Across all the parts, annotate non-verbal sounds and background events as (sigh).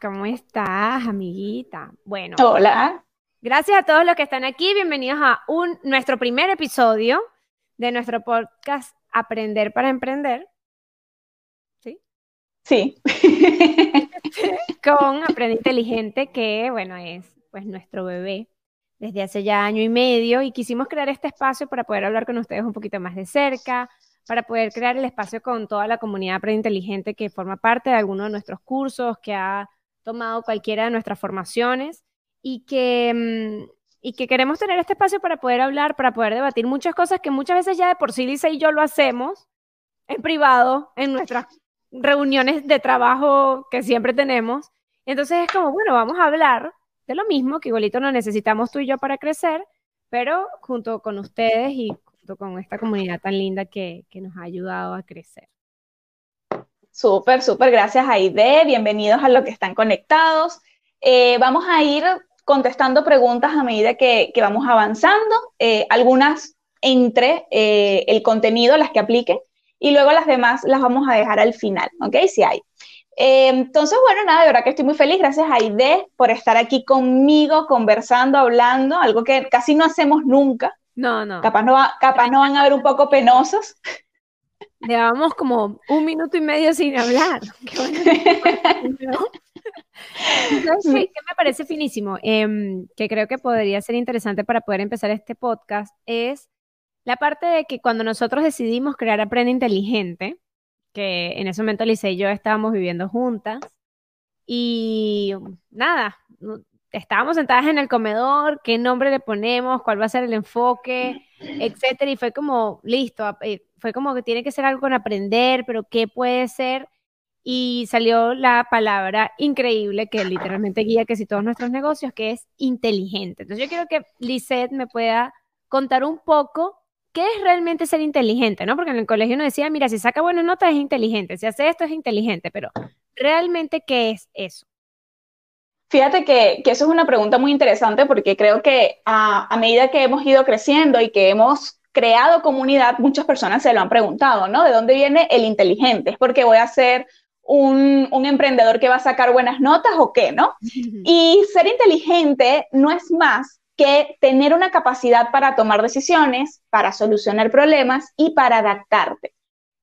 ¿Cómo estás, amiguita? Bueno. Hola. Gracias a todos los que están aquí. Bienvenidos a un, nuestro primer episodio de nuestro podcast Aprender para Emprender. ¿Sí? Sí. (laughs) Con Aprende Inteligente, que, bueno, es pues nuestro bebé desde hace ya año y medio y quisimos crear este espacio para poder hablar con ustedes un poquito más de cerca, para poder crear el espacio con toda la comunidad Aprende Inteligente que forma parte de alguno de nuestros cursos, que ha tomado cualquiera de nuestras formaciones y que, mm, y que queremos tener este espacio para poder hablar, para poder debatir muchas cosas que muchas veces ya de por sí Lisa y yo lo hacemos en privado, en nuestras reuniones de trabajo que siempre tenemos. Entonces es como, bueno, vamos a hablar de lo mismo, que igualito no necesitamos tú y yo para crecer, pero junto con ustedes y con esta comunidad tan linda que, que nos ha ayudado a crecer. Súper, súper, gracias Aide, bienvenidos a los que están conectados. Eh, vamos a ir contestando preguntas a medida que, que vamos avanzando, eh, algunas entre eh, el contenido, las que aplique, y luego las demás las vamos a dejar al final, ¿ok? Si hay. entonces, bueno, nada, de verdad que estoy muy feliz. Gracias Aide por estar aquí conmigo, conversando, hablando, algo que casi no hacemos nunca. No, no. Capaz no, capaz no van a ver un poco penosos. (laughs) Llevamos como un minuto y medio sin hablar. (laughs) ¿Sabes (laughs) qué? me parece finísimo? Em, que creo que podría ser interesante para poder empezar este podcast es la parte de que cuando nosotros decidimos crear Aprende Inteligente, que en ese momento Lice y yo estábamos viviendo juntas, y nada, estábamos sentadas en el comedor, qué nombre le ponemos, cuál va a ser el enfoque, etcétera, y fue como, listo, eh, fue como que tiene que ser algo con aprender, pero qué puede ser, y salió la palabra increíble que literalmente guía que si todos nuestros negocios, que es inteligente. Entonces yo quiero que Lisette me pueda contar un poco qué es realmente ser inteligente, ¿no? Porque en el colegio uno decía, mira, si saca buenas notas es inteligente, si hace esto es inteligente, pero realmente, ¿qué es eso? Fíjate que, eso es una pregunta muy interesante porque creo que a, medida que hemos ido creciendo y que hemos creado comunidad, muchas personas se lo han preguntado, ¿no? ¿De dónde viene el inteligente? ¿Es porque voy a ser un, un, emprendedor que va a sacar buenas notas o qué, ¿no? Y ser inteligente no es más que tener una capacidad para tomar decisiones, para solucionar problemas y para adaptarte.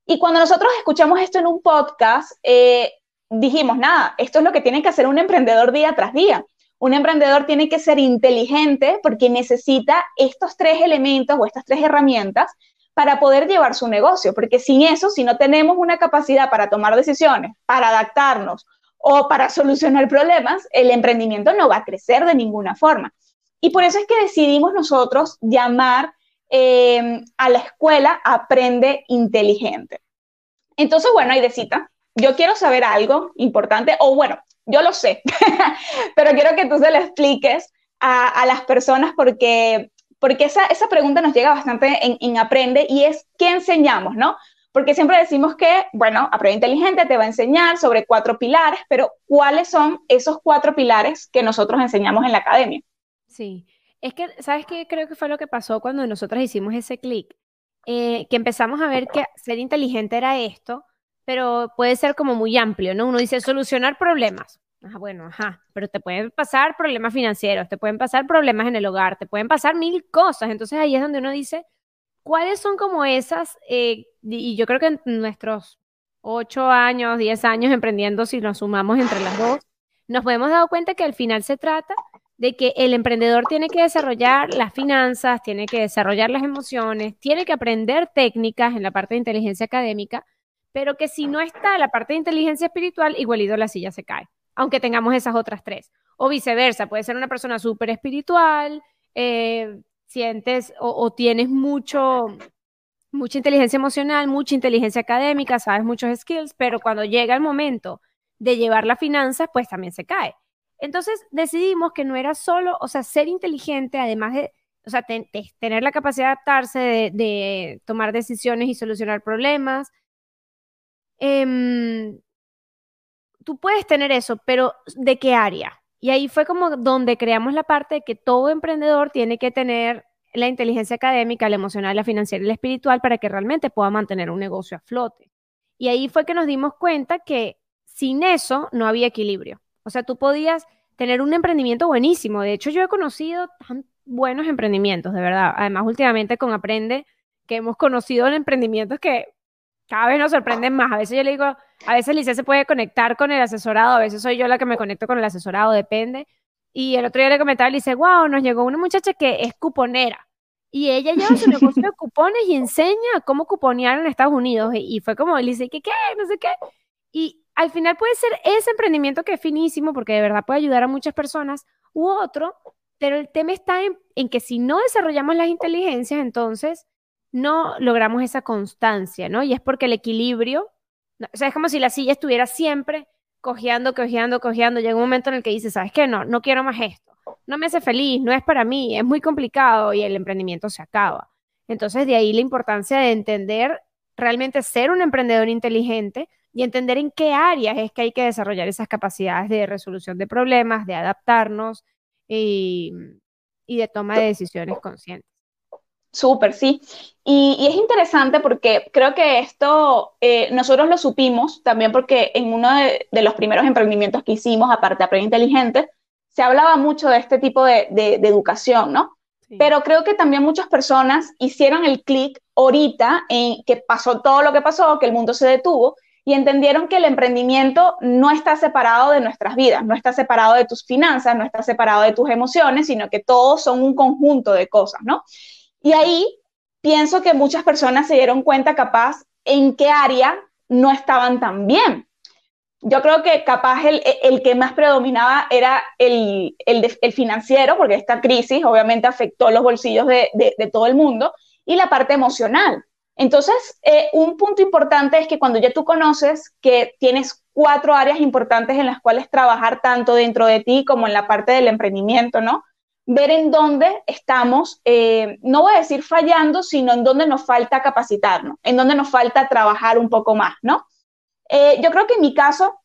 Y cuando nosotros escuchamos esto en un podcast, eh, dijimos, nada, esto es lo que tiene que hacer un emprendedor día tras día. Un emprendedor tiene que ser inteligente porque necesita estos tres elementos o estas tres herramientas para poder llevar su negocio, porque sin eso, si no tenemos una capacidad para tomar decisiones, para adaptarnos o para solucionar problemas, el emprendimiento no va a crecer de ninguna forma. Y por eso es que decidimos nosotros llamar eh, a la escuela Aprende Inteligente. Entonces, bueno, ahí de cita, yo quiero saber algo importante, o bueno, yo lo sé, (laughs) pero quiero que tú se lo expliques a, las personas porque, porque esa, esa, pregunta nos llega bastante en, en, Aprende y es, ¿qué enseñamos, no? Porque siempre decimos que, bueno, Aprende Inteligente te va a enseñar sobre cuatro pilares, pero ¿cuáles son esos cuatro pilares que nosotros enseñamos en la academia? Sí, es que, ¿sabes qué? Creo que fue lo que pasó cuando nosotros hicimos ese clic, eh, que empezamos a ver que ser inteligente era esto, pero puede ser como muy amplio, ¿no? Uno dice solucionar problemas. Ah, bueno, ajá, pero te pueden pasar problemas financieros, te pueden pasar problemas en el hogar, te pueden pasar mil cosas. Entonces ahí es donde uno dice, ¿cuáles son como esas? Eh, y yo creo que en nuestros ocho años, diez años emprendiendo, si nos sumamos entre las dos, nos hemos dado cuenta que al final se trata de que el emprendedor tiene que desarrollar las finanzas, tiene que desarrollar las emociones, tiene que aprender técnicas en la parte de inteligencia académica pero que si no está la parte de inteligencia espiritual, igualito la silla se cae, aunque tengamos esas otras tres. O viceversa, puede ser una persona súper espiritual, eh, sientes o, tienes mucho, mucha inteligencia emocional, mucha inteligencia académica, sabes muchos skills, pero cuando llega el momento de llevar las finanzas, pues también se cae. Entonces decidimos que no era solo, o sea, ser inteligente, además de, o sea, tener la capacidad de adaptarse, de, tomar decisiones y solucionar problemas. Em, tú puedes tener eso, pero ¿de qué área? Y ahí fue como donde creamos la parte de que todo emprendedor tiene que tener la inteligencia académica, la emocional, la financiera y la espiritual para que realmente pueda mantener un negocio a flote. Y ahí fue que nos dimos cuenta que sin eso no había equilibrio. O sea, tú podías tener un emprendimiento buenísimo. De hecho, yo he conocido tan buenos emprendimientos, de verdad. Además, últimamente con Aprende, que hemos conocido emprendimientos que cada vez nos sorprenden más. A veces yo le digo, a veces Lice se puede conectar con el asesorado, a veces soy yo la que me conecto con el asesorado, depende. Y el otro día le comentaba, le dice, wow, nos llegó una muchacha que es cuponera. Y ella lleva su (laughs) negocio de cupones y enseña cómo cuponear en Estados Unidos. Y, fue como, le dice, ¿qué qué? No sé qué. Y al final puede ser ese emprendimiento que es finísimo porque de verdad puede ayudar a muchas personas u otro, pero el tema está en, que si no desarrollamos las inteligencias, entonces no logramos esa constancia, ¿no? Y es porque el equilibrio, o sea, es como si la silla estuviera siempre cojeando, cojeando, cojeando. Llega un momento en el que dices, ¿sabes qué? No, no quiero más esto. No me hace feliz, no es para mí, es muy complicado y el emprendimiento se acaba. Entonces, de ahí la importancia de entender realmente ser un emprendedor inteligente y entender en qué áreas es que hay que desarrollar esas capacidades de resolución de problemas, de adaptarnos y, de toma de decisiones conscientes. Súper, sí. Y, es interesante porque creo que esto eh, nosotros lo supimos también porque en uno de, los primeros emprendimientos que hicimos, aparte de Aprende Inteligente, se hablaba mucho de este tipo de, educación, ¿no? Pero creo que también muchas personas hicieron el clic ahorita en que pasó todo lo que pasó, que el mundo se detuvo y entendieron que el emprendimiento no está separado de nuestras vidas, no está separado de tus finanzas, no está separado de tus emociones, sino que todos son un conjunto de cosas, ¿no? Y ahí pienso que muchas personas se dieron cuenta capaz en qué área no estaban tan bien. Yo creo que capaz el, el que más predominaba era el, el, financiero, porque esta crisis obviamente afectó los bolsillos de, de, de todo el mundo, y la parte emocional. Entonces, eh, un punto importante es que cuando ya tú conoces que tienes cuatro áreas importantes en las cuales trabajar tanto dentro de ti como en la parte del emprendimiento, ¿no? Ver en dónde estamos, eh, no voy a decir fallando, sino en dónde nos falta capacitarnos, en dónde nos falta trabajar un poco más, ¿no? Eh, yo creo que en mi caso,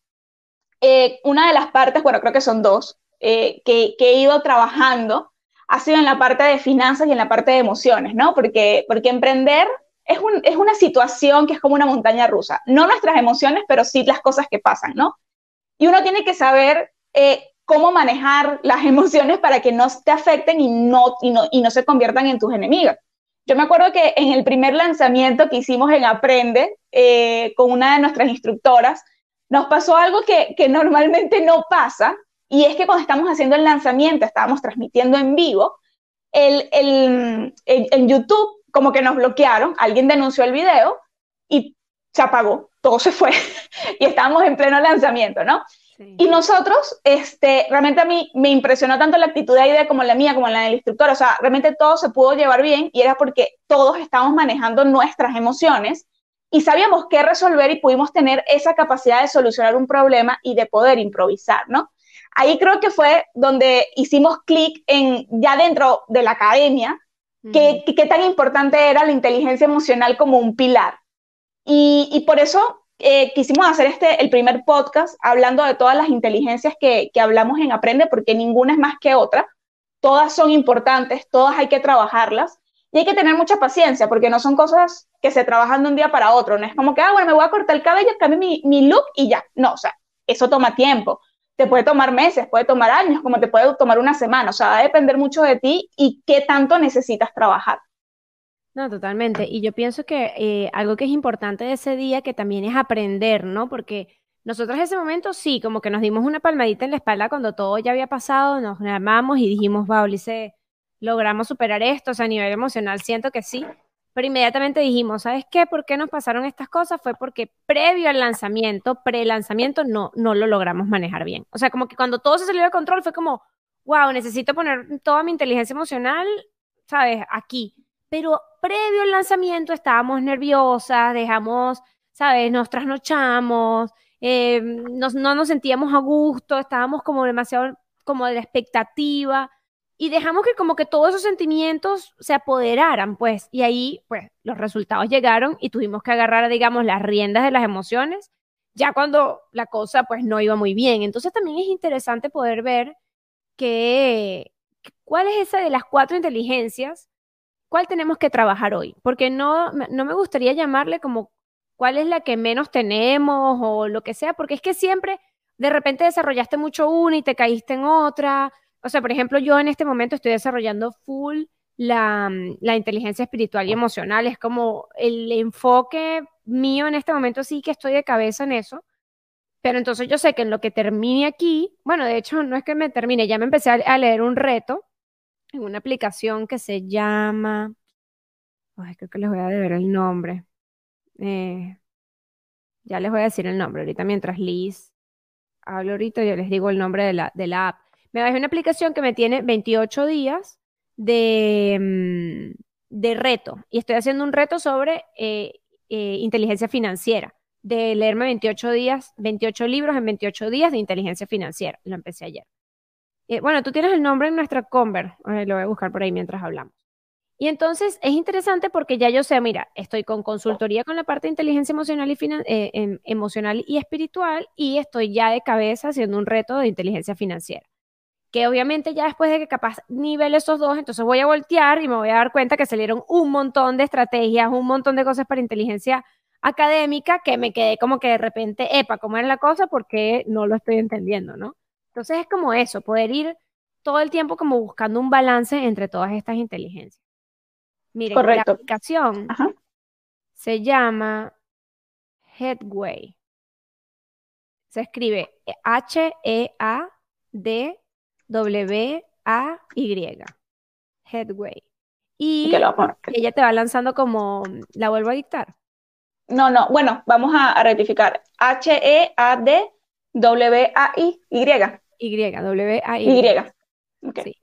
una de las partes, bueno, creo que son dos, que, que, he ido trabajando ha sido en la parte de finanzas y en la parte de emociones, ¿no? Porque, porque emprender es, una situación que es como una montaña rusa. No nuestras emociones, pero sí las cosas que pasan, ¿no? Y uno tiene que saber eh, cómo manejar las (laughs) emociones para que no te afecten y no, y no, y no se conviertan en tus enemigas. Yo me acuerdo que en el primer lanzamiento que hicimos en Aprende eh, con una de nuestras instructoras, nos pasó algo que, que normalmente no pasa, y es que cuando estamos haciendo el lanzamiento, estábamos transmitiendo en vivo, el, el, en YouTube como que nos bloquearon, alguien denunció el video y se apagó, todo se fue (laughs) y estábamos en pleno lanzamiento, ¿no? Y nosotros, este, realmente a mí me impresionó tanto la actitud de Aide como la mía, como la del instructor, o sea, realmente todo se pudo llevar bien y era porque todos estábamos manejando nuestras emociones y sabíamos qué resolver y pudimos tener esa capacidad de solucionar un problema y de poder improvisar, ¿no? Ahí creo que fue donde hicimos clic en, ya dentro de la academia, qué, tan importante era la inteligencia emocional como un pilar. Y, por eso eh, quisimos hacer este, el primer podcast hablando de todas las inteligencias que, que hablamos en Aprende, porque ninguna es más que otra. Todas son importantes, todas hay que trabajarlas. Y hay que tener mucha paciencia, porque no son cosas que se trabajan de un día para otro. No es como que, ah, bueno, me voy a cortar el cabello, cambio mi, mi look y ya. No, o sea, eso toma tiempo te puede tomar meses, puede tomar años, como te puede tomar una semana. O sea, va a depender mucho de ti y qué tanto necesitas trabajar. No, totalmente. Y yo pienso que eh, algo que es importante de ese día que también es aprender, ¿no? Porque nosotros ese momento sí, como que nos dimos una palmadita en la espalda cuando todo ya había pasado, nos llamamos y dijimos, wow, Lice, logramos superar esto, o sea, a nivel emocional siento que sí, pero inmediatamente dijimos, ¿sabes qué? ¿Por qué nos pasaron estas cosas? Fue porque previo al lanzamiento, pre-lanzamiento, no, no lo logramos manejar bien. O sea, como que cuando todo se salió de control fue como, wow, necesito poner toda mi inteligencia emocional, ¿sabes? Aquí. Pero previo al lanzamiento estábamos nerviosas, dejamos, ¿sabes? Nos trasnochamos, eh, no nos sentíamos a gusto, estábamos como demasiado como de la expectativa y dejamos que como que todos esos sentimientos se apoderaran, pues, y ahí, pues, los resultados llegaron y tuvimos que agarrar, digamos, las riendas de las emociones, ya cuando la cosa, pues, no iba muy bien. Entonces también es interesante poder ver que, cuál es esa de las cuatro inteligencias, cuál tenemos que trabajar hoy, porque no, no me gustaría llamarle como cuál es la que menos tenemos o lo que sea, porque es que siempre de repente desarrollaste mucho una y te caíste en otra. O sea, por ejemplo, yo en este momento estoy desarrollando full la, mm, la inteligencia espiritual y emocional. Es como el enfoque mío en este momento sí que estoy de cabeza en eso. Pero entonces yo sé que en lo que termine aquí, bueno, de hecho no es que me termine, ya me empecé a, leer un reto en una aplicación que se llama, ay, creo que les voy a deber el nombre. Eh, ya les voy a decir el nombre ahorita mientras Liz hablo ahorita, yo les digo el nombre de la, de la app. Me bajé una aplicación que me tiene 28 días de, mm, de reto y estoy haciendo un reto sobre eh, eh, inteligencia financiera, de leerme 28 días, 28 libros en 28 días de inteligencia financiera. Lo empecé ayer. Eh, bueno, tú tienes el nombre en nuestra Conver, lo voy a buscar por ahí mientras hablamos. Y entonces es interesante porque ya yo sé, mira, estoy con consultoría con la parte de inteligencia emocional y, eh, em, emocional y espiritual y estoy ya de cabeza haciendo un reto de inteligencia financiera. Que obviamente ya después de que capaz nivel esos dos, entonces voy a voltear y me voy a dar cuenta que salieron un montón de estrategias, un montón de cosas para inteligencia académica que me quedé como que de repente, epa, ¿cómo era la cosa? Porque no lo estoy entendiendo, ¿no? Entonces es como eso, poder ir todo el tiempo como buscando un balance entre todas estas inteligencias. Miren, la aplicación se llama Headway. Se escribe H-E-A-D-W-A-Y. Headway. Y ella te va lanzando como, ¿la vuelvo a dictar? No, no, bueno, vamos a, rectificar. H-E-A-D-W-A-Y. Y, W-A-Y. Y. Sí.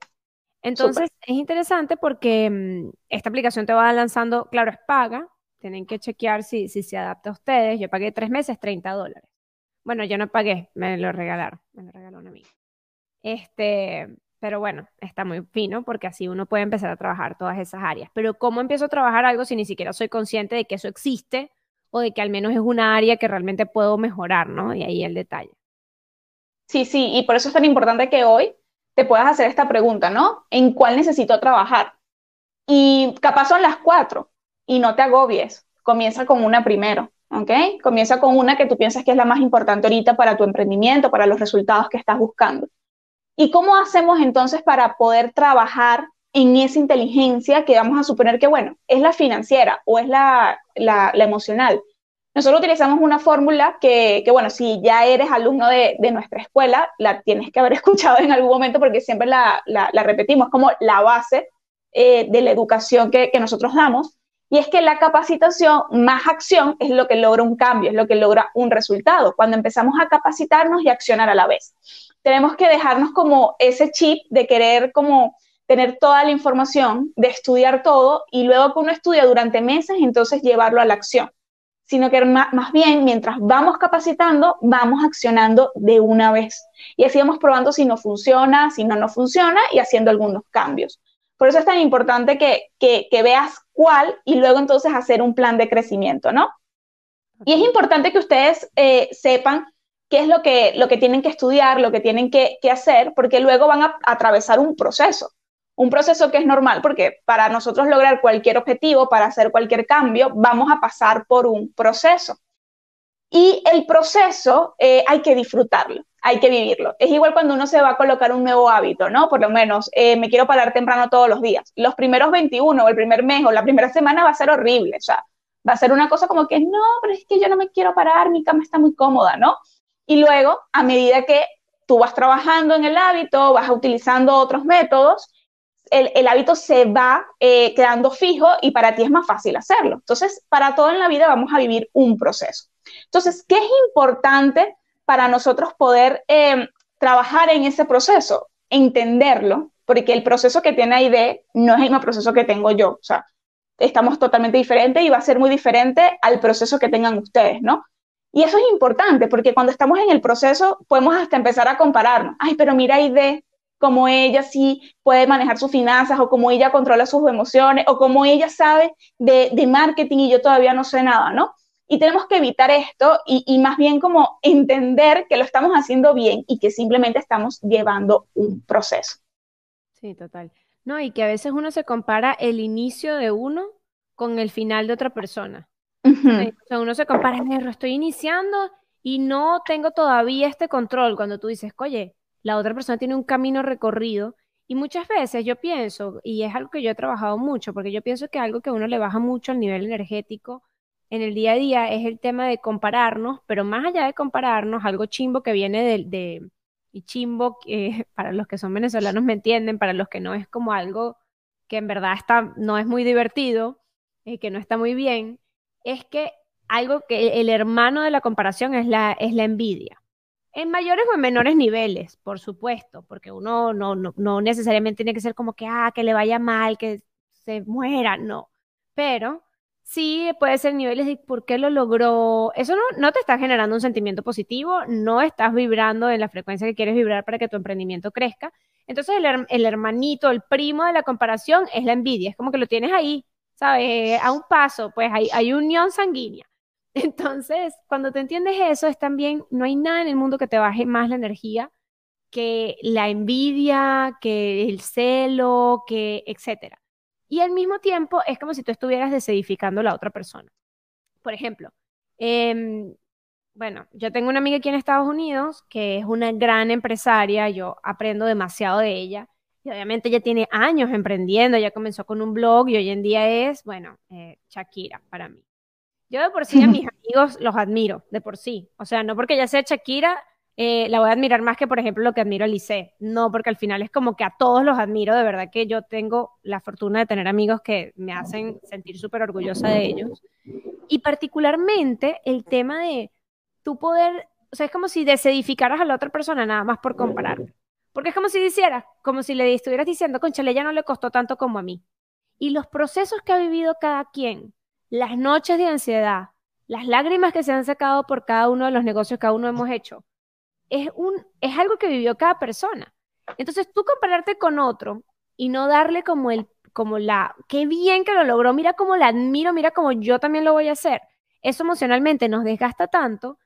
Entonces, es interesante porque mm, esta aplicación te va lanzando, claro, es paga, tienen que chequear si, si se adapta a ustedes. Yo pagué tres meses, 30 dólares. Bueno, yo no pagué, me lo regalaron, me lo regaló una amiga. Este, pero bueno, está muy fino porque así uno puede empezar a trabajar todas esas áreas. Pero ¿cómo empiezo a trabajar algo si ni siquiera soy consciente de que eso existe o de que al menos es una área que realmente puedo mejorar, ¿no? Y ahí el detalle. Sí, sí, y por eso es tan importante que hoy te puedas hacer esta pregunta, ¿no? ¿En cuál necesito trabajar? Y capaz son las cuatro y no te agobies, comienza con una primero, ¿ok? Comienza con una que tú piensas que es la más importante ahorita para tu emprendimiento, para los resultados que estás buscando. ¿Y cómo hacemos entonces para poder trabajar en esa inteligencia que vamos a suponer que, bueno, es la financiera o es la, la emocional? Nosotros utilizamos una fórmula que, bueno, si ya eres alumno de, nuestra escuela, la tienes que haber (laughs) escuchado en algún momento porque siempre la, repetimos como la base eh, de la educación que, que nosotros damos. Y es que la capacitación más acción es lo que logra un cambio, es lo que logra un resultado, cuando empezamos a capacitarnos y accionar a la vez. Tenemos que dejarnos como ese chip de querer como tener toda la información, de estudiar todo y luego que uno estudia durante meses, entonces llevarlo a la acción sino que más, bien mientras vamos capacitando, vamos accionando de una vez. Y así vamos probando si no funciona, si no, no funciona y haciendo algunos cambios. Por eso es tan importante que, que, veas cuál y luego entonces hacer un plan de crecimiento, ¿no? Y es importante que ustedes eh, sepan qué es lo que, lo que tienen que estudiar, lo que tienen que, que hacer, porque luego van a atravesar un proceso un proceso que es normal porque para nosotros lograr cualquier objetivo, para hacer cualquier cambio, vamos a pasar por un proceso. Y el proceso eh, hay que disfrutarlo, hay que vivirlo. Es igual cuando uno se va a colocar un nuevo hábito, ¿no? Por lo menos eh, me quiero parar temprano todos los días. Los primeros 21 o el primer mes o la primera semana va a ser horrible, o sea, va a ser una cosa como que, no, pero es que yo no me quiero parar, mi cama está muy cómoda, ¿no? Y luego, a medida que tú vas trabajando en el hábito, vas utilizando otros métodos, el, hábito se va eh, quedando fijo y para ti es más fácil hacerlo. Entonces, para todo en la vida vamos a vivir un proceso. Entonces, ¿qué es importante para nosotros poder eh, trabajar en ese proceso? Entenderlo, porque el proceso que tiene AID no es el mismo proceso que tengo yo. O sea, estamos totalmente diferentes y va a ser muy diferente al proceso que tengan ustedes, ¿no? Y eso es importante porque cuando estamos en el proceso podemos hasta empezar a compararnos. Ay, pero mira AID, cómo ella sí puede manejar sus finanzas o cómo ella controla sus emociones o cómo ella sabe de, de marketing y yo todavía no sé nada, ¿no? Y tenemos que evitar esto y, y, más bien como entender que lo estamos haciendo bien y que simplemente estamos llevando un proceso. Sí, total. No, y que a veces uno se compara el inicio de uno con el final de otra persona. O sea, uno se compara, estoy iniciando y no tengo todavía este control. Cuando tú dices, oye, la otra persona tiene un camino recorrido. Y muchas veces yo pienso, y es algo que yo he trabajado mucho, porque yo pienso que algo que a uno le baja mucho al nivel energético en el día a día es el tema de compararnos, pero más allá de compararnos, algo chimbo que viene de, de y chimbo, que (laughs) para los que son venezolanos me entienden, para los que no es como algo que en verdad está, no es muy divertido, eh, que no está muy bien, es que algo que el hermano de la comparación es la, es la envidia. En mayores o en menores niveles, por supuesto, porque uno no, no, no necesariamente tiene que ser como que, ah, que le vaya mal, que se muera, no. Pero sí puede ser niveles de por qué lo logró. Eso no, no, te está generando un sentimiento positivo, no estás vibrando en la frecuencia que quieres vibrar para que tu emprendimiento crezca. Entonces el, hermanito, el primo de la comparación es la envidia, es como que lo tienes ahí, ¿sabes? A un paso, pues hay, hay unión sanguínea. (laughs) Entonces, cuando te entiendes eso, es también, no hay nada en el mundo que te baje más la energía que la envidia, que el celo, que etcétera. Y al mismo tiempo es como si tú estuvieras desedificando a la otra persona. Por ejemplo, eh, bueno, yo tengo una amiga aquí en Estados Unidos que es una gran empresaria, yo aprendo demasiado de ella. Y obviamente ella tiene años emprendiendo, ella comenzó con un blog y hoy en día es, bueno, eh, Shakira para mí. Yo de por sí a mis (laughs) amigos los admiro, de por sí. O sea, no porque ella sea Shakira, eh, la voy a admirar más que, por ejemplo, lo que admiro a Lice. No, porque al final es como que a todos los admiro, de verdad que yo tengo la fortuna de tener amigos que me hacen sentir súper orgullosa de ellos. Y particularmente el tema de tu poder, o sea, es como si desedificaras a la otra persona nada más por comparar. Porque es como si hicieras, como si le estuvieras diciendo, conchale, ya no le costó tanto como a mí. Y los procesos que ha vivido cada quien, las noches de ansiedad, las lágrimas que se han sacado por cada uno de los negocios que cada uno hemos hecho, es, un, es algo que vivió cada persona. Entonces tú compararte con otro y no darle como el, como la, qué bien que lo logró, mira cómo la admiro, mira cómo yo también lo voy a hacer. Eso emocionalmente nos desgasta tanto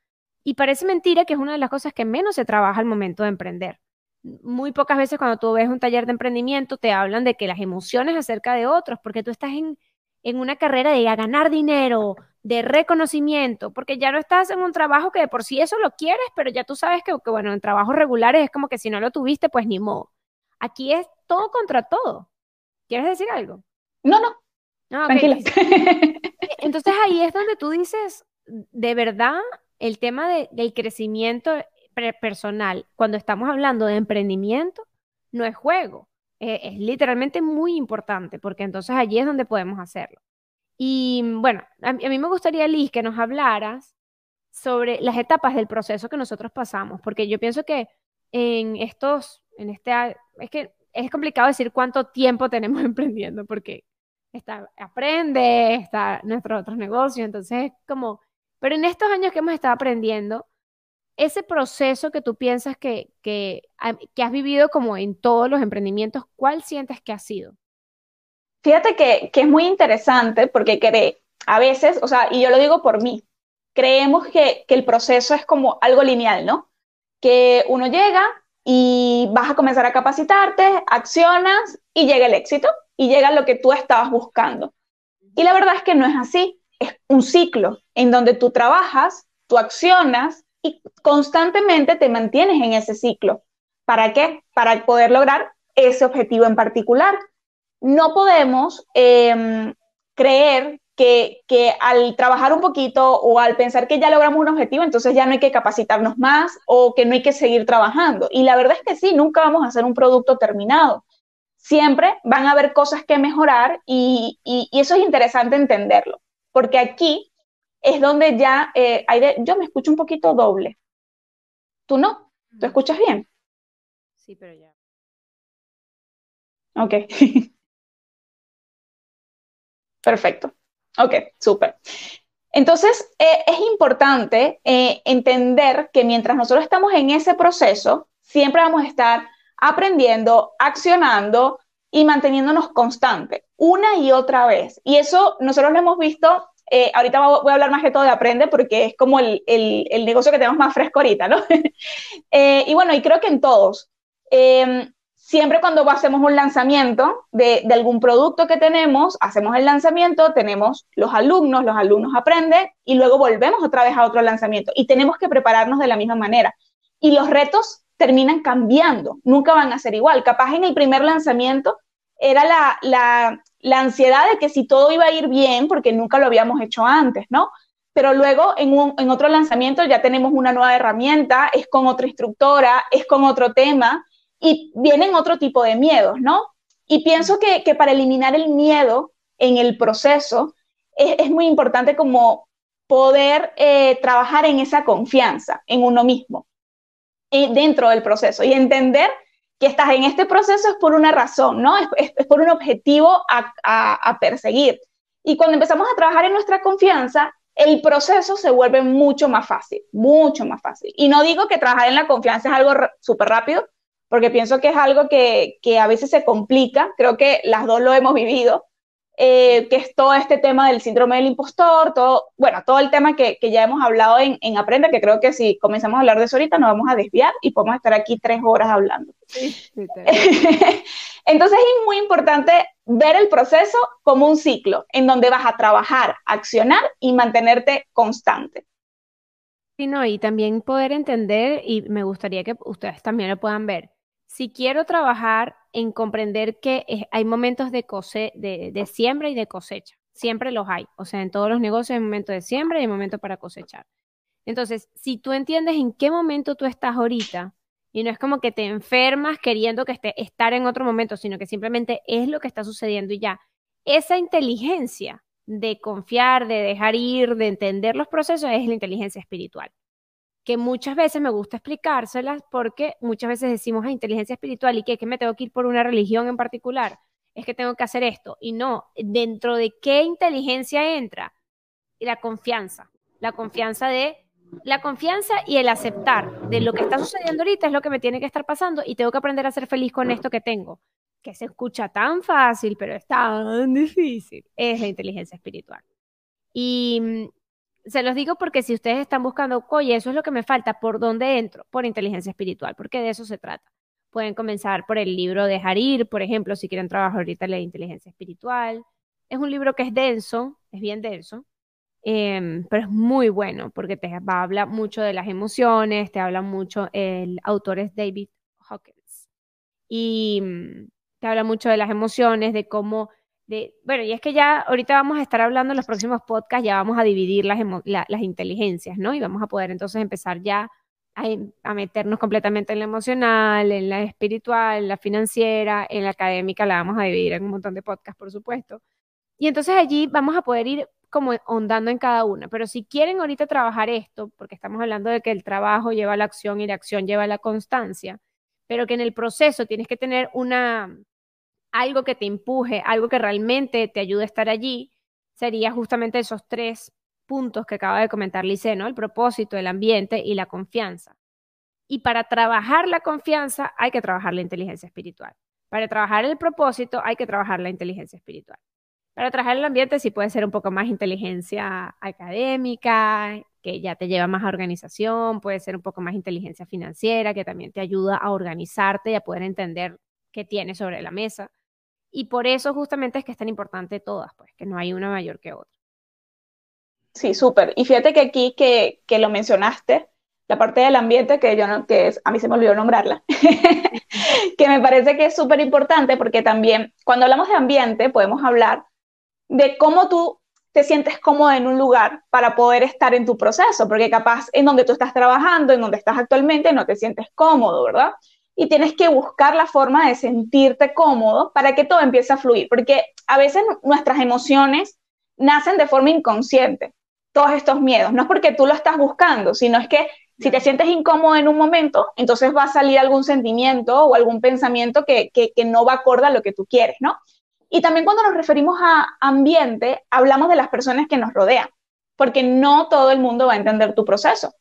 y parece mentira que es una de las cosas que menos se trabaja al momento de emprender. Muy pocas veces cuando tú ves un taller de emprendimiento te hablan de que las emociones acerca de otros, porque tú estás en, en una carrera de ganar dinero, de reconocimiento, porque ya no estás en un trabajo que de por sí eso lo quieres, pero ya tú sabes que, bueno, en trabajos regulares es como que si no lo tuviste, pues ni modo. Aquí es todo contra todo. ¿Quieres decir algo? No, no. Ah, Tranquila. (laughs) Entonces ahí es donde tú dices, de verdad, el tema del crecimiento personal, cuando estamos hablando de emprendimiento, no es juego. Es literalmente muy importante, porque entonces allí es donde podemos hacerlo. Y bueno, a, mí me gustaría, Liz, que nos hablaras sobre las etapas del proceso que nosotros pasamos, porque yo pienso que en estos, en este, es que es complicado decir cuánto tiempo (laughs) tenemos emprendiendo, porque está, aprende, está nuestro otro negocio, entonces como, pero en estos años que hemos estado aprendiendo, ese proceso que tú piensas que, que, que has vivido como en todos los emprendimientos, ¿cuál sientes que ha sido? Fíjate que, es muy interesante porque cree, a veces, o sea, y yo lo digo por mí, creemos que, el proceso es como algo lineal, ¿no? Que uno llega y vas a comenzar a capacitarte, accionas y llega el éxito y llega lo que tú estabas buscando. Y la verdad es que no es así, es un ciclo en donde tú trabajas, tú accionas y constantemente te mantienes en ese ciclo. ¿Para qué? Para poder lograr ese objetivo en particular no podemos em, creer que, al trabajar un poquito o al pensar que ya logramos un objetivo, entonces ya no hay que capacitarnos más o que no hay que seguir trabajando. Y la verdad es que sí, nunca vamos a hacer un producto terminado. Siempre van a haber cosas que mejorar y, eso es interesante entenderlo, porque aquí es donde ya eh, hay de, yo me escucho un poquito doble. ¿Tú no? ¿Tú escuchas bien? Sí, pero ya. Ok. (laughs) Perfecto. Ok, súper. Entonces, eh, es importante eh, entender que mientras nosotros estamos en ese proceso, siempre vamos a estar aprendiendo, accionando y manteniéndonos constante una y otra vez. Y eso nosotros lo hemos visto, eh, ahorita voy a hablar más que todo de Aprende porque es como el, el, negocio que tenemos más fresco ahorita, ¿no? (laughs) Eh, y bueno, y creo que en todos. Em, siempre cuando hacemos un lanzamiento de, de, algún producto que tenemos, hacemos el lanzamiento, tenemos los alumnos, los alumnos aprenden y luego volvemos otra vez a otro lanzamiento y tenemos que prepararnos de la misma manera. Y los retos terminan cambiando, nunca van a ser igual. Capaz en el primer lanzamiento era la, la, la, ansiedad de que si todo iba a ir bien, porque nunca lo habíamos hecho antes, ¿no? Pero luego en, un, en otro lanzamiento ya tenemos una nueva herramienta, es con otra instructora, es con otro tema y vienen otro tipo de miedos, ¿no? Y pienso que, que para eliminar el miedo en el proceso es, muy importante como poder eh, trabajar en esa confianza en uno mismo eh, dentro del proceso y entender que estás en este proceso es por una razón, ¿no? Es, por un objetivo a, perseguir. Y cuando empezamos a trabajar en nuestra confianza, el proceso se vuelve mucho más fácil, mucho más fácil. Y no digo que trabajar en la confianza es algo súper rápido, porque pienso que es algo que, que, a veces se complica, creo que las dos lo hemos vivido, eh, que es todo este tema del síndrome del impostor, todo, bueno, todo el tema que, que ya hemos hablado en, en, Aprende, que creo que si comenzamos a hablar de eso ahorita nos vamos a desviar y podemos estar aquí tres horas hablando. (laughs) Entonces es muy importante ver el proceso como un ciclo en donde vas a trabajar, accionar y mantenerte constante. Sí, no, y también poder entender, y me gustaría que ustedes también lo puedan ver, si quiero trabajar en comprender que hay momentos de, de, siembra y de cosecha, siempre los hay, o sea, en todos los negocios hay momento de siembra y hay momento para cosechar. Entonces, si tú entiendes en qué momento tú estás ahorita, y no es como que te enfermas queriendo que esté, estar en otro momento, sino que simplemente es lo que está sucediendo y ya, esa inteligencia de confiar, de dejar ir, de entender los procesos, es la inteligencia espiritual que muchas veces me gusta explicárselas porque muchas veces decimos a inteligencia espiritual y que, que me tengo que ir por una religión en particular, es que tengo que hacer esto. Y no, dentro de qué inteligencia entra la confianza, la confianza de la confianza y el aceptar de lo que está sucediendo ahorita es lo que me tiene que estar pasando y tengo que aprender a ser feliz con esto que tengo, que se escucha tan fácil, pero es tan difícil, es la inteligencia espiritual. Y se los digo porque si ustedes están buscando, oye, eso es lo que me falta, ¿por dónde entro? Por inteligencia espiritual, porque de eso se trata. Pueden comenzar por el libro de Harir, por ejemplo, si quieren trabajar ahorita la inteligencia espiritual. Es un libro que es denso, es bien denso, em, pero es muy bueno porque te habla mucho de las emociones, te habla mucho, el autor es David Hawkins, y mm, te habla mucho de las emociones, de cómo bueno, y es que ya ahorita vamos a estar hablando en los próximos podcasts, ya vamos a dividir las, las inteligencias, ¿no? Y vamos a poder entonces empezar ya a, a, meternos completamente en la emocional, en la espiritual, en la financiera, en la académica, la vamos a dividir en un montón de podcasts, por supuesto. Y entonces allí vamos a poder ir como ondando en cada una. Pero si quieren ahorita trabajar esto, porque estamos hablando de que el trabajo lleva a la acción y la acción lleva a la constancia, pero que en el proceso tienes que tener una, algo que te empuje, algo que realmente te ayude a estar allí, sería justamente esos tres puntos que acaba de comentar Lice, ¿no? El propósito, el ambiente y la confianza. Y para trabajar la confianza hay que trabajar la inteligencia espiritual. Para trabajar el propósito hay que trabajar la inteligencia espiritual. Para trabajar el ambiente sí puede ser un poco más inteligencia académica, que ya te lleva más a organización, puede ser un poco más inteligencia financiera, que también te ayuda a organizarte y a poder entender qué tienes sobre la mesa. Y por eso justamente es que es tan importante todas, pues, que no hay una mayor que otra. Sí, súper. Y fíjate que aquí que, que, lo mencionaste, la parte del ambiente, que yo no, que es, a mí se me olvidó nombrarla, (laughs) que me parece que es súper importante porque también cuando hablamos de ambiente podemos hablar de cómo tú te sientes cómodo en un lugar para poder estar en tu proceso, porque capaz en donde tú estás trabajando, en donde estás actualmente, no te sientes cómodo, ¿verdad? Y tienes que buscar la forma de sentirte cómodo para que todo empiece a fluir, porque a veces nuestras emociones nacen de forma inconsciente, todos estos miedos, no es porque tú lo estás buscando, sino es que si te sientes incómodo en un momento, entonces va a salir algún sentimiento o algún pensamiento que, que, no va acorde a lo que tú quieres, ¿no? Y también cuando nos referimos a ambiente, hablamos de las personas que nos rodean, porque no todo el mundo va a entender tu proceso.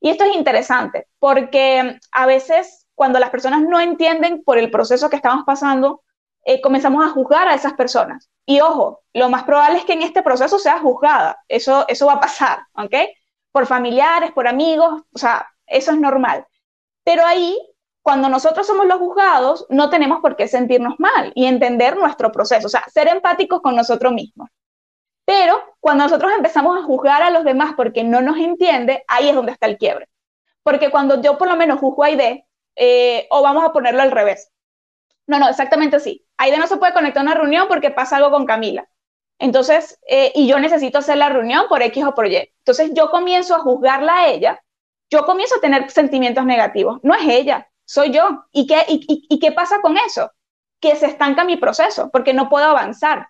Y esto es interesante, porque a veces cuando las personas no entienden por el proceso que estamos pasando, eh, comenzamos a juzgar a esas personas. Y ojo, lo más probable es que en este proceso sea juzgada. Eso, eso va a pasar, ¿ok? Por familiares, por amigos, o sea, eso es normal. Pero ahí, cuando nosotros somos los juzgados, no tenemos por qué sentirnos mal y entender nuestro proceso, o sea, ser empáticos con nosotros mismos. Pero cuando nosotros empezamos a juzgar a los demás porque no nos entiende, ahí es donde está el quiebre. Porque cuando yo por lo menos juzgo a Aide, eh, o vamos a ponerlo al revés. No, no, exactamente así. Aide no se puede conectar a una reunión porque pasa algo con Camila. Entonces, eh, y yo necesito hacer la reunión por X o por Y. Entonces yo comienzo a juzgarla a ella, yo comienzo a tener sentimientos negativos. No es ella, soy yo. ¿Y qué, y, qué pasa con eso? Que se estanca mi proceso porque no puedo avanzar.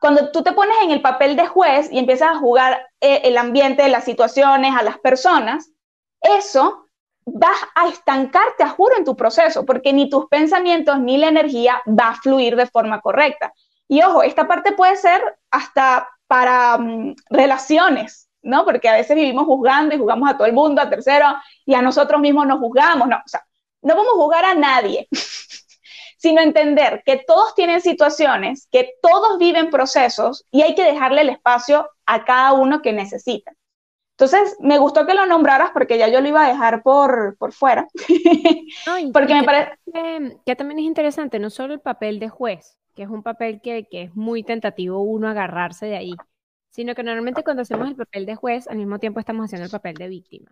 Cuando tú te pones en el papel de juez y empiezas a jugar eh, el ambiente, las situaciones, a las personas, eso vas a estancarte, a juro, en tu proceso, porque ni tus pensamientos ni la energía va a fluir de forma correcta. Y ojo, esta parte puede ser hasta para mm, relaciones, ¿no? Porque a veces vivimos juzgando y juzgamos a todo el mundo, a tercero, y a nosotros mismos nos juzgamos, no, o sea, no vamos a juzgar a nadie, (laughs) sino entender que todos tienen situaciones, que todos viven procesos y hay que dejarle el espacio a cada uno que necesita. Entonces, me gustó que lo nombraras porque ya yo lo iba a dejar por, por fuera. (laughs) porque me parece... Que, también es interesante, no solo el papel de juez, que es un papel que, que, es muy tentativo uno agarrarse de ahí, sino que normalmente cuando hacemos el papel de juez, al mismo tiempo estamos haciendo el papel de víctima.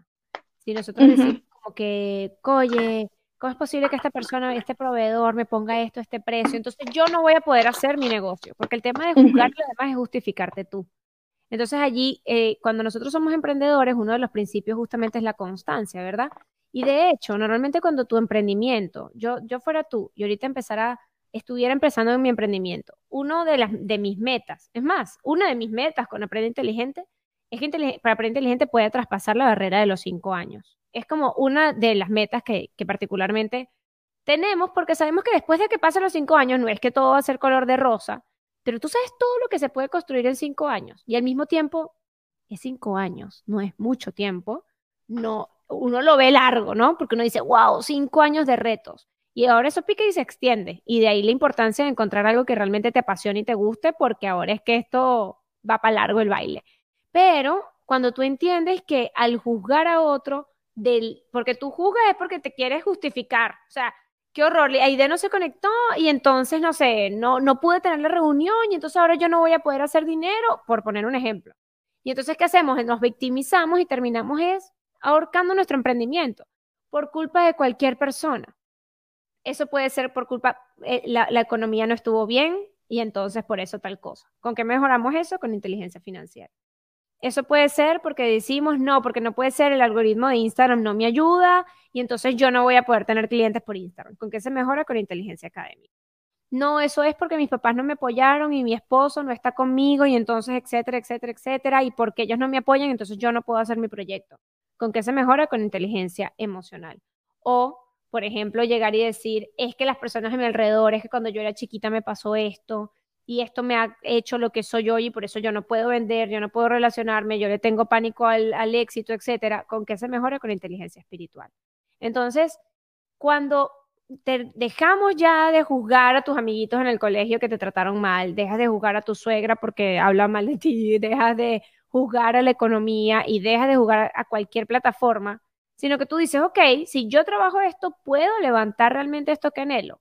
Si nosotros decimos como que, oye, ¿cómo es posible que esta persona, este proveedor me ponga esto, este precio? Entonces yo no voy a poder hacer mi negocio, porque el tema de juzgar lo demás es justificarte tú. Entonces allí, eh, cuando nosotros somos emprendedores, uno de los principios justamente es la constancia, ¿verdad? Y de hecho, normalmente cuando tu emprendimiento, yo, yo fuera tú y ahorita empezara, estuviera empezando en mi emprendimiento, uno de, las, de mis metas, es más, una de mis metas con Aprende Inteligente es que para Aprende Inteligente pueda traspasar la barrera de los cinco años. Es como una de las metas que, que particularmente tenemos porque sabemos que después de que pasen los cinco años no es que todo va a ser color de rosa, pero tú sabes todo lo que se puede construir en cinco años y al mismo tiempo es cinco años, no es mucho tiempo. No, uno lo ve largo, ¿no? Porque uno dice, wow, cinco años de retos. Y ahora eso pica y se extiende. Y de ahí la importancia de encontrar algo que realmente te apasione y te guste, porque ahora es que esto va para largo el baile. Pero cuando tú entiendes que al juzgar a otro, del, porque tú juzgas es porque te quieres justificar. O sea, qué horror, Aide no se conectó y entonces, no sé, no, no pude tener la reunión y entonces ahora yo no voy a poder hacer dinero, por poner un ejemplo. Y entonces, ¿qué hacemos? Nos victimizamos y terminamos es ahorcando nuestro emprendimiento por culpa de cualquier persona. Eso puede ser por culpa, eh, la, la economía no estuvo bien y entonces por eso tal cosa. ¿Con qué mejoramos eso? Con inteligencia financiera. Eso puede ser porque decimos no, porque no puede ser, el algoritmo de Instagram no me ayuda y entonces yo no voy a poder tener clientes por Instagram. ¿Con qué se mejora? Con inteligencia académica. No, eso es porque mis papás no me apoyaron y mi esposo no está conmigo y entonces, etcétera, etcétera, etcétera. Y porque ellos no me apoyan, entonces yo no puedo hacer mi proyecto. ¿Con qué se mejora? Con inteligencia emocional. O, por ejemplo, llegar y decir, es que las personas a mi alrededor, es que cuando yo era chiquita me pasó esto, y esto me ha hecho lo que soy hoy y por eso yo no puedo vender, yo no puedo relacionarme, yo le tengo pánico al, éxito, etcétera, ¿con qué se mejora? Con inteligencia espiritual. Entonces, cuando te dejamos ya de juzgar a tus amiguitos en el colegio que te trataron mal, dejas de juzgar a tu suegra porque habla mal de ti, (laughs) dejas de juzgar a la economía y dejas de jugar a cualquier plataforma, sino que tú dices, ok, si yo trabajo esto, puedo levantar realmente esto que anhelo.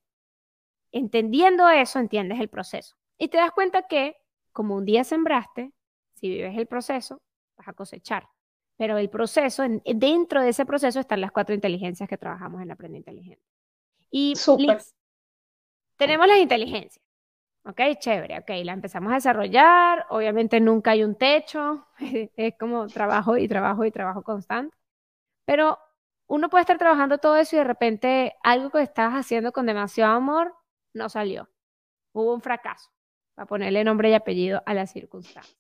Entendiendo eso, entiendes el proceso. Y te das cuenta que, como un día sembraste, si vives el proceso, vas a cosechar. Pero el proceso, dentro de ese proceso están las cuatro inteligencias que trabajamos en Aprende Inteligente. Y tenemos las inteligencias. Ok, chévere, ok, la empezamos a desarrollar. Obviamente nunca hay un techo, (laughs) es como trabajo y trabajo y trabajo constante. Pero uno puede estar trabajando todo eso y de repente algo que estabas haciendo con demasiado amor no salió. Hubo un fracaso para ponerle nombre y apellido a la circunstancia.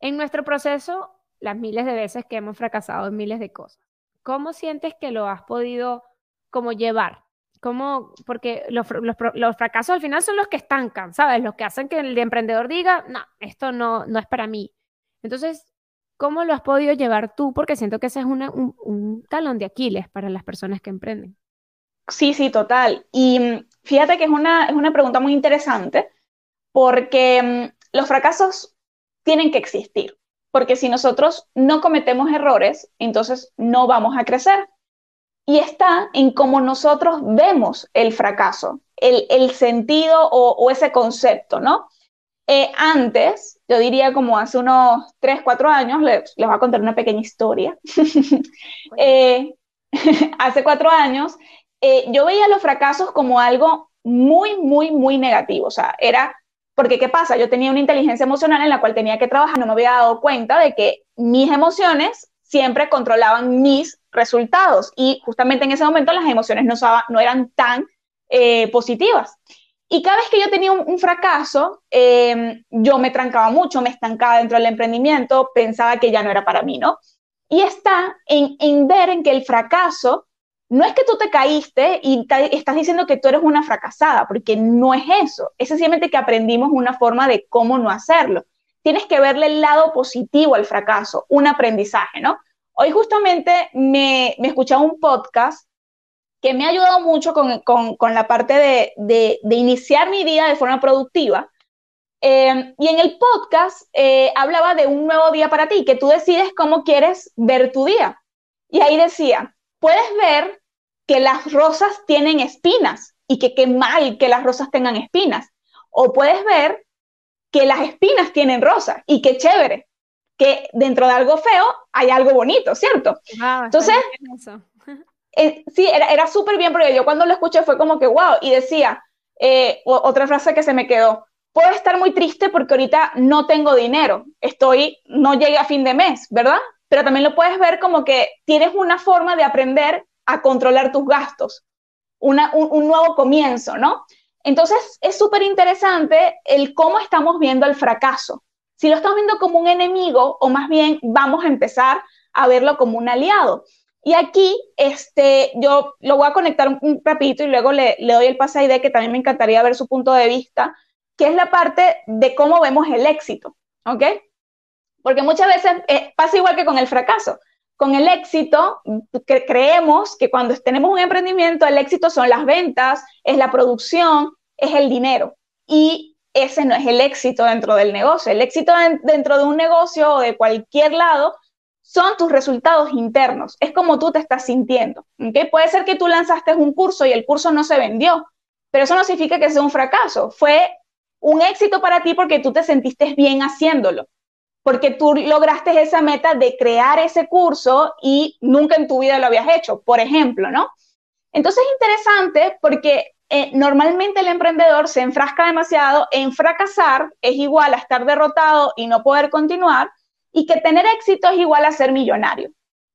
En nuestro proceso, las miles de veces que hemos fracasado en miles de cosas, ¿cómo sientes que lo has podido como llevar? ¿Cómo? Porque los, los, fracasos al final son los que estancan, ¿sabes? Los que hacen que el emprendedor diga, no, esto no, no es para mí. Entonces, ¿cómo lo has podido llevar tú? Porque siento que ese es un, un talón de Aquiles para las personas que emprenden. Sí, sí, total. Y mm, fíjate que es una, es una pregunta muy interesante porque mm, los fracasos tienen que existir, porque si nosotros no cometemos errores, entonces no vamos a crecer. Y está en cómo nosotros vemos el fracaso, el, sentido o, ese concepto, ¿no? Eh, antes, yo diría como hace unos 3, 4 años, les, les voy a contar una pequeña historia. (laughs) Eh, (laughs) hace cuatro años, eh, yo veía los fracasos como algo muy, muy, muy negativo. O sea, era porque, ¿qué pasa? Yo tenía una inteligencia emocional en la cual tenía que trabajar, no me había dado cuenta de que mis emociones siempre controlaban mis resultados y justamente en ese momento las emociones no, eran tan eh, positivas. Y cada vez que yo tenía un, fracaso, em, yo me trancaba mucho, me estancaba dentro del emprendimiento, pensaba que ya no era para mí, ¿no? Y está en, en ver en que el fracaso no es que tú te caíste y estás diciendo que tú eres una fracasada, porque no es eso. Es sencillamente que aprendimos una forma de cómo no hacerlo. Tienes que verle el lado positivo al fracaso, un aprendizaje, ¿no? Hoy justamente me, me escuchaba un podcast que me ha ayudado mucho con, la parte de, iniciar mi día de forma productiva. Eh, y en el podcast eh, hablaba de un nuevo día para ti, que tú decides cómo quieres ver tu día. Y ahí decía, puedes ver que las rosas tienen espinas y que qué mal que las rosas tengan espinas. O puedes ver que las espinas tienen rosas y qué chévere, que dentro de algo feo hay algo bonito, ¿cierto? Entonces, (laughs) eh, sí, era, era súper bien porque yo cuando lo escuché fue como que, wow, y decía, eh, otra frase que se me quedó, puedo estar muy triste porque ahorita no tengo dinero, estoy, no llegué a fin de mes, ¿verdad? Pero también lo puedes ver como que tienes una forma de aprender a controlar tus gastos, un, nuevo comienzo, ¿no? Entonces es súper interesante el cómo estamos viendo el fracaso. Si lo estamos viendo como un enemigo o más bien vamos a empezar a verlo como un aliado. Y aquí, este, yo lo voy a conectar un, un rapidito y luego le, doy el pase a Ide, que también me encantaría ver su punto de vista, que es la parte de cómo vemos el éxito, ¿ok? Porque muchas veces eh, pasa igual que con el fracaso con el éxito, creemos que cuando tenemos un emprendimiento, el éxito son las ventas, es la producción, es el dinero. Y ese no es el éxito dentro del negocio. El éxito dentro de un negocio o de cualquier lado son tus resultados internos. Es como tú te estás sintiendo. ¿okay? Puede ser que tú lanzaste un curso y el curso no se vendió, pero eso no significa que sea un fracaso. Fue un éxito para ti porque tú te sentiste bien haciéndolo porque tú lograste esa meta de crear ese curso y nunca en tu vida lo habías hecho, por ejemplo, ¿no? Entonces es interesante porque eh, normalmente el emprendedor se enfrasca demasiado en fracasar es igual a estar derrotado y no poder continuar y que tener éxito es igual a ser millonario.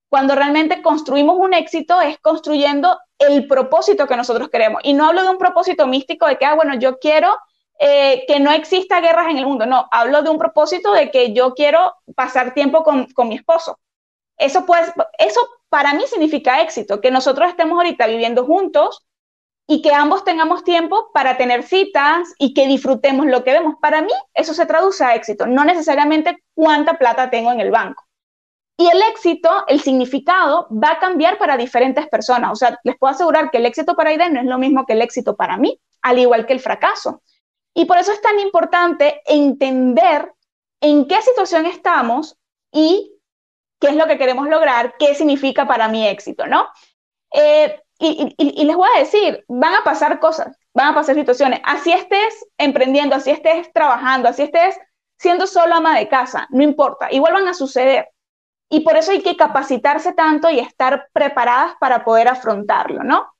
Cuando realmente construimos un éxito es construyendo el propósito que nosotros queremos. Y no hablo de un propósito místico de que, ah, bueno, yo quiero eh, que no exista guerras en el mundo, no, hablo de un propósito de que yo quiero pasar tiempo con, mi esposo. Eso, pues, eso para mí significa éxito, que nosotros estemos ahorita viviendo juntos y que ambos tengamos tiempo para tener citas y que disfrutemos lo que vemos. Para mí eso se traduce a éxito, no necesariamente cuánta plata tengo en el banco. Y el éxito, el significado, va a cambiar para diferentes personas. O sea, les puedo asegurar que el éxito para Aiden no es lo mismo que el éxito para mí, al igual que el fracaso. Y por eso es tan importante entender en qué situación estamos y qué es lo que queremos lograr, qué significa para mi éxito, ¿no? Eh, y, les voy a decir, van a pasar cosas, van a pasar situaciones. Así estés emprendiendo, así estés trabajando, así estés siendo solo ama de casa, no importa, igual van a suceder. Y por eso hay que capacitarse tanto y estar preparadas para poder afrontarlo, ¿no?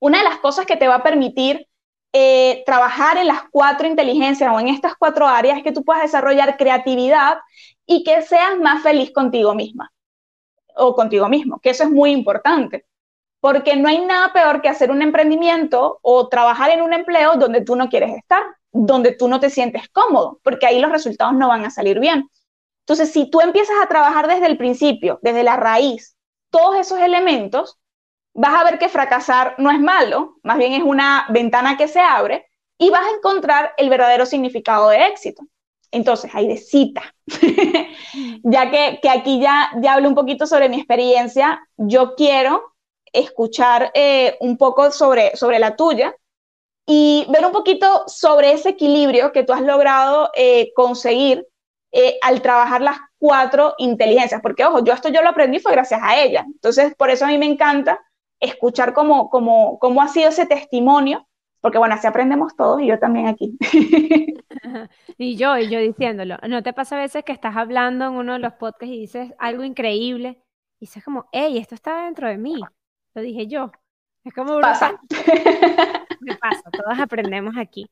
Una de las cosas que te va a permitir eh, trabajar en las cuatro inteligencias o en estas cuatro áreas que tú puedas desarrollar creatividad y que seas más feliz contigo misma o contigo mismo, que eso es muy importante, porque no hay nada peor que hacer un emprendimiento o trabajar en un empleo donde tú no quieres estar, donde tú no te sientes cómodo, porque ahí los resultados no van a salir bien. Entonces, si tú empiezas a trabajar desde el principio, desde la raíz, todos esos elementos, vas a ver que fracasar no es malo, más bien es una ventana que se abre y vas a encontrar el verdadero significado de éxito. Entonces, ahí de cita, (laughs) ya que, aquí ya, ya hablo un poquito sobre mi experiencia, yo quiero escuchar eh, un poco sobre, sobre la tuya y ver un poquito sobre ese equilibrio que tú has logrado eh, conseguir eh, al trabajar las cuatro inteligencias, porque ojo, yo esto yo lo aprendí fue gracias a ella. Entonces, por eso a mí me encanta escuchar cómo, cómo, cómo ha sido ese testimonio, porque bueno, así aprendemos todos y yo también aquí. (laughs) (laughs) y yo, y yo diciéndolo, ¿no te pasa a veces que estás hablando en uno de los podcasts y dices algo increíble y dices como, hey, esto está dentro de mí? Lo dije yo. Es como pasa. (laughs) Me pasa, todos aprendemos aquí.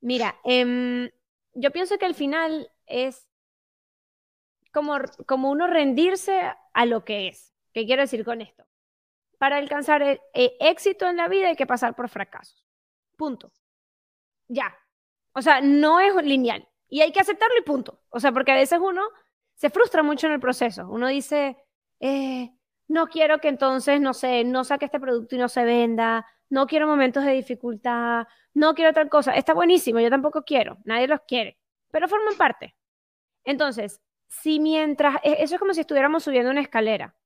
Mira, em, yo pienso que al final es como, como uno rendirse a lo que es. ¿Qué quiero decir con esto? Para alcanzar el, éxito en la vida hay que pasar por fracasos. Punto. Ya. O sea, no es lineal. Y hay que aceptarlo y punto. O sea, porque a veces uno se frustra mucho en el proceso. Uno dice, eh, no quiero que entonces, no sé, no saque este producto y no se venda, no quiero momentos de dificultad, no quiero tal cosa. Está buenísimo, yo tampoco quiero, nadie los quiere, pero forman parte. Entonces, si mientras, e, eso es como si estuviéramos subiendo una escalera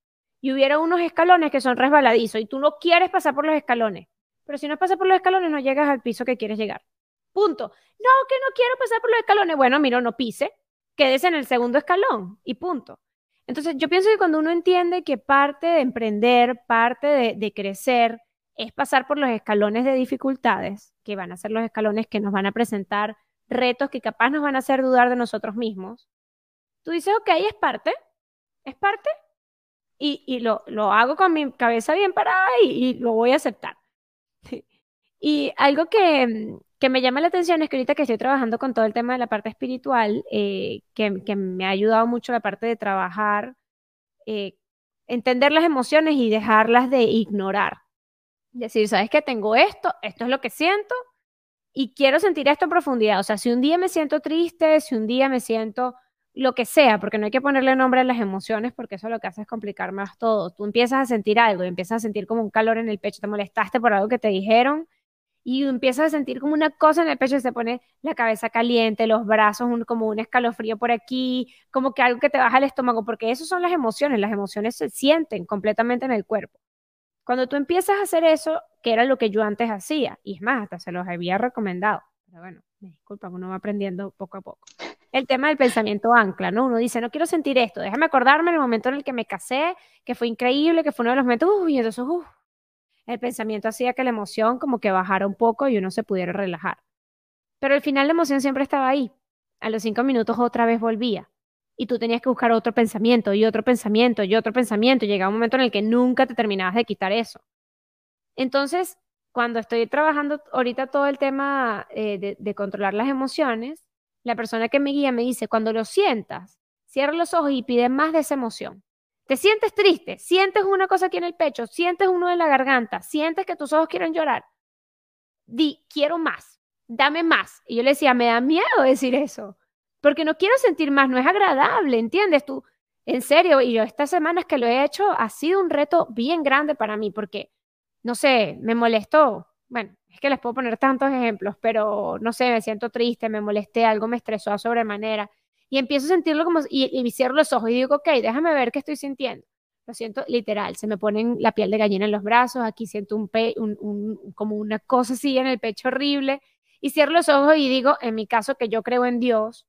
y hubiera unos escalones que son resbaladizos y tú no quieres pasar por los escalones, pero si no pasas por los escalones no llegas al piso que quieres llegar. Punto. No, que no quiero pasar por los escalones. Bueno, mira, no pise, quédese en el segundo escalón y punto. Entonces, yo pienso que cuando uno entiende que parte de emprender, parte de, de crecer, es pasar por los escalones de dificultades, que van a ser los escalones que nos van a presentar retos que capaz nos van a hacer dudar de nosotros mismos, tú dices, ok, es parte, es parte, y, y lo, lo, hago con mi cabeza bien parada y, lo voy a aceptar. Y algo que, que, me llama la atención es que ahorita que estoy trabajando con todo el tema de la parte espiritual, eh, que, que, me ha ayudado mucho la parte de trabajar, eh, entender las emociones y dejarlas de ignorar. Decir, ¿sabes qué? Tengo esto, esto es lo que siento y quiero sentir esto en profundidad. O sea, si un día me siento triste, si un día me siento lo que sea, porque no hay que ponerle nombre a las emociones, porque eso lo que hace es complicar más todo. Tú empiezas a sentir algo y empiezas a sentir como un calor en el pecho, te molestaste por algo que te dijeron y empiezas a sentir como una cosa en el pecho se pone la cabeza caliente, los brazos como un escalofrío por aquí, como que algo que te baja el estómago, porque eso son las emociones, las emociones se sienten completamente en el cuerpo. Cuando tú empiezas a hacer eso, que era lo que yo antes hacía, y es más, hasta se los había recomendado, pero bueno, me disculpan, uno va aprendiendo poco a poco el tema del pensamiento ancla, ¿no? Uno dice, no quiero sentir esto, déjame acordarme en el momento en el que me casé, que fue increíble, que fue uno de los momentos, uy, y entonces, uff, el pensamiento hacía que la emoción como que bajara un poco y uno se pudiera relajar. Pero al final la emoción siempre estaba ahí. A los cinco minutos otra vez volvía. Y tú tenías que buscar otro pensamiento y otro pensamiento y otro pensamiento. Llegaba un momento en el que nunca te terminabas de quitar eso. Entonces, cuando estoy trabajando ahorita todo el tema eh, de controlar las emociones, la persona que me guía me dice, cuando lo sientas, cierra los ojos y pide más de esa emoción. Te sientes triste, sientes una cosa aquí en el pecho, sientes uno en la garganta, sientes que tus ojos quieren llorar. Di, quiero más, dame más. Y yo le decía, me da miedo decir eso, porque no quiero sentir más, no es agradable, ¿entiendes? Tú, en serio, y yo estas semanas que lo he hecho, ha sido un reto bien grande para mí, porque, no sé, me molestó. Bueno, es que les puedo poner tantos ejemplos, pero no sé, me siento triste, me molesté, algo me estresó a sobremanera. Y empiezo a sentirlo como, y, y cierro los ojos y digo, ok, déjame ver qué estoy sintiendo. Lo siento literal, se me ponen la piel de gallina en los brazos, aquí siento un, pe un, como una cosa así en el pecho horrible. Y cierro los ojos y digo, en mi caso que yo creo en Dios,